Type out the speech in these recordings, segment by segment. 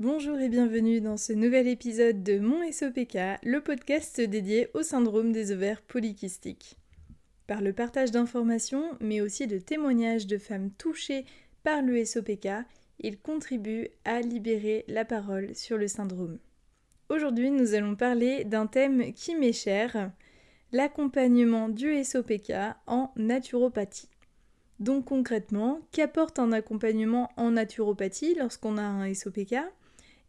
Bonjour et bienvenue dans ce nouvel épisode de Mon SOPK, le podcast dédié au syndrome des ovaires polykystiques. Par le partage d'informations, mais aussi de témoignages de femmes touchées par le SOPK, il contribue à libérer la parole sur le syndrome. Aujourd'hui, nous allons parler d'un thème qui m'est cher, l'accompagnement du SOPK en naturopathie. Donc concrètement, qu'apporte un accompagnement en naturopathie lorsqu'on a un SOPK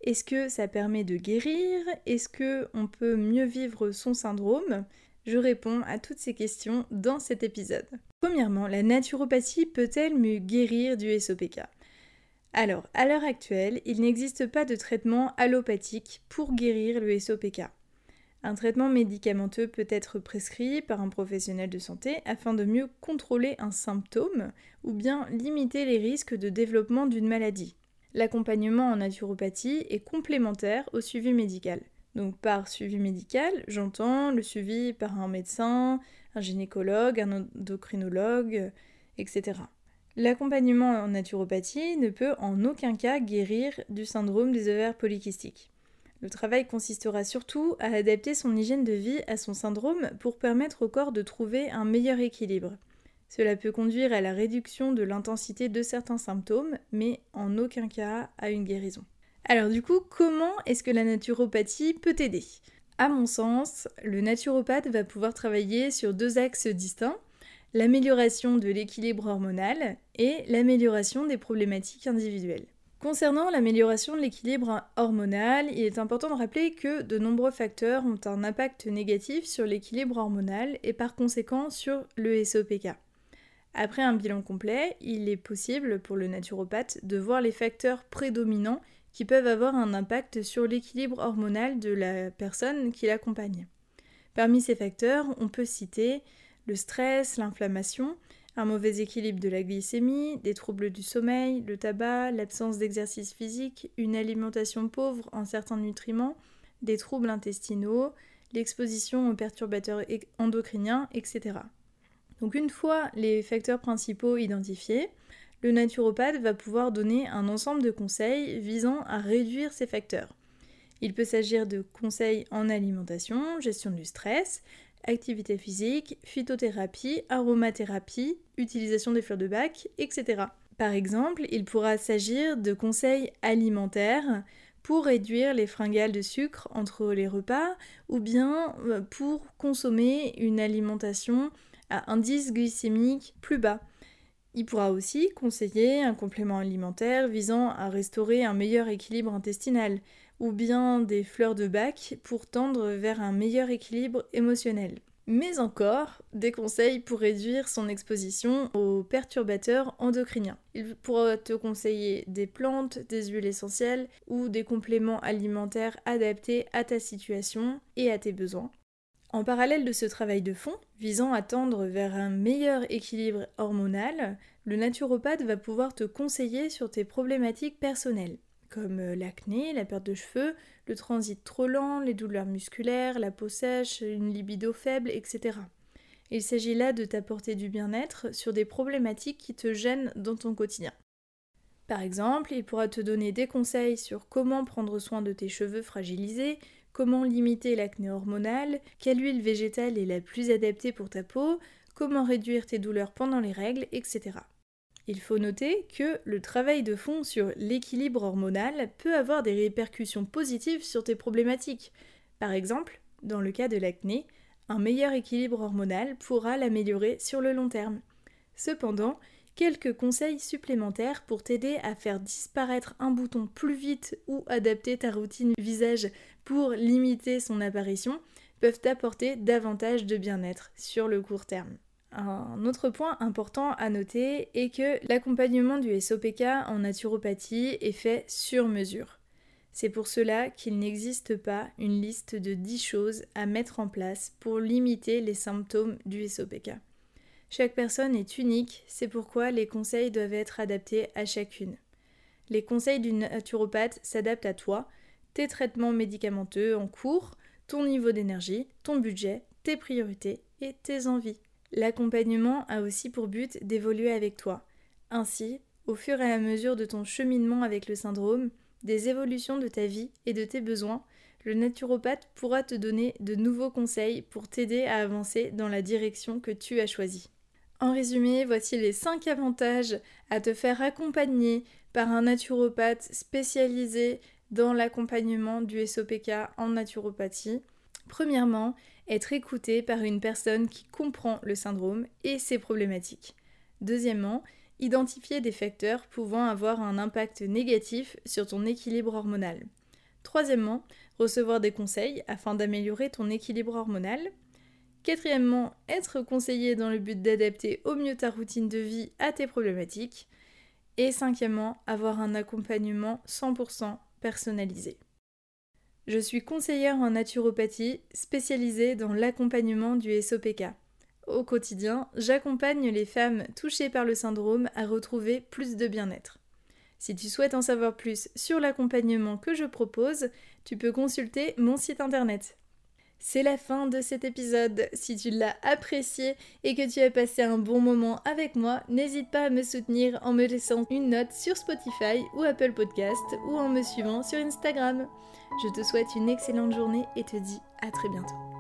Est-ce que ça permet de guérir? Est-ce que on peut mieux vivre son syndrome? Je réponds à toutes ces questions dans cet épisode. Premièrement, la naturopathie peut-elle me guérir du SOPK alors, à l'heure actuelle, il n'existe pas de traitement allopathique pour guérir le SOPK. Un traitement médicamenteux peut être prescrit par un professionnel de santé afin de mieux contrôler un symptôme ou bien limiter les risques de développement d'une maladie. L'accompagnement en naturopathie est complémentaire au suivi médical. Donc par suivi médical, j'entends le suivi par un médecin, un gynécologue, un endocrinologue, etc. L'accompagnement en naturopathie ne peut en aucun cas guérir du syndrome des ovaires polykystiques. Le travail consistera surtout à adapter son hygiène de vie à son syndrome pour permettre au corps de trouver un meilleur équilibre. Cela peut conduire à la réduction de l'intensité de certains symptômes, mais en aucun cas à une guérison. Alors du coup, comment est-ce que la naturopathie peut t'aider À mon sens, le naturopathe va pouvoir travailler sur deux axes distincts l'amélioration de l'équilibre hormonal et l'amélioration des problématiques individuelles. Concernant l'amélioration de l'équilibre hormonal, il est important de rappeler que de nombreux facteurs ont un impact négatif sur l'équilibre hormonal et par conséquent sur le SOPK. Après un bilan complet, il est possible pour le naturopathe de voir les facteurs prédominants qui peuvent avoir un impact sur l'équilibre hormonal de la personne qui l'accompagne. Parmi ces facteurs, on peut citer le stress, l'inflammation, un mauvais équilibre de la glycémie, des troubles du sommeil, le tabac, l'absence d'exercice physique, une alimentation pauvre en certains nutriments, des troubles intestinaux, l'exposition aux perturbateurs endocriniens, etc. Donc une fois les facteurs principaux identifiés, le naturopathe va pouvoir donner un ensemble de conseils visant à réduire ces facteurs. Il peut s'agir de conseils en alimentation, gestion du stress, activité physique, phytothérapie, aromathérapie, utilisation des fleurs de bac, etc. Par exemple, il pourra s'agir de conseils alimentaires pour réduire les fringales de sucre entre les repas ou bien euh, pour consommer une alimentation à indice glycémique plus bas. Il pourra aussi conseiller un complément alimentaire visant à restaurer un meilleur équilibre intestinal, ou bien des fleurs de bac pour tendre vers un meilleur équilibre émotionnel. Mais encore, des conseils pour réduire son exposition aux perturbateurs endocriniens. Il pourra te conseiller des plantes, des huiles essentielles ou des compléments alimentaires adaptés à ta situation et à tes besoins. En parallèle de ce travail de fond, visant à tendre vers un meilleur équilibre hormonal, le naturopathe va pouvoir te conseiller sur tes problématiques personnelles comme euh, l'acné, la perte de cheveux, le transit trop lent, les douleurs musculaires, la peau sèche, une libido faible, etc. Il s'agit là de t'apporter du bien-être sur des problématiques qui te gênent dans ton quotidien. Par exemple, il pourra te donner des conseils sur comment prendre soin de tes cheveux fragilisés, comment limiter l'acné hormonal, quelle huile végétale est la plus adaptée pour ta peau, comment réduire tes douleurs pendant les règles, etc. Il faut noter que le travail de fond sur l'équilibre hormonal peut avoir des répercussions positives sur tes problématiques. Par exemple, dans le cas de l'acné, un meilleur équilibre hormonal pourra l'améliorer sur le long terme. Cependant, quelques conseils supplémentaires pour t'aider à faire disparaître un bouton plus vite ou adapter ta routine visage pour limiter son apparition peuvent t'apporter davantage de bien-être sur le court terme. Un autre point important à noter est que l'accompagnement du SOPK en naturopathie est fait sur mesure. C'est pour cela qu'il n'existe pas une liste de 10 choses à mettre en place pour limiter les symptômes du SOPK. Chaque personne est unique, c'est pourquoi les conseils doivent être adaptés à chacune. Les conseils du naturopathe s'adaptent à toi, tes traitements médicamenteux en cours, ton niveau d'énergie, ton budget, tes priorités et tes envies. L'accompagnement a aussi pour but d'évoluer avec toi. Ainsi, au fur et à mesure de ton cheminement avec le syndrome, des évolutions de ta vie et de tes besoins, le naturopathe pourra te donner de nouveaux conseils pour t'aider à avancer dans la direction que tu as choisie. En résumé, voici les 5 avantages à te faire accompagner par un naturopathe spécialisé dans l'accompagnement du SOPK en naturopathie. Premièrement, être écouté par une personne qui comprend le syndrome et ses problématiques. Deuxièmement, identifier des facteurs pouvant avoir un impact négatif sur ton équilibre hormonal. Troisièmement, recevoir des conseils afin d'améliorer ton équilibre hormonal. Quatrièmement, être conseillé dans le but d'adapter au mieux ta routine de vie à tes problématiques. Et cinquièmement, avoir un accompagnement 100% personnalisé. Je suis conseillère en naturopathie spécialisée dans l'accompagnement du SOPK. Au quotidien, j'accompagne les femmes touchées par le syndrome à retrouver plus de bien-être. Si tu souhaites en savoir plus sur l'accompagnement que je propose, tu peux consulter mon site internet. C'est la fin de cet épisode. Si tu l'as apprécié et que tu as passé un bon moment avec moi, n'hésite pas à me soutenir en me laissant une note sur Spotify ou Apple Podcast ou en me suivant sur Instagram. Je te souhaite une excellente journée et te dis à très bientôt.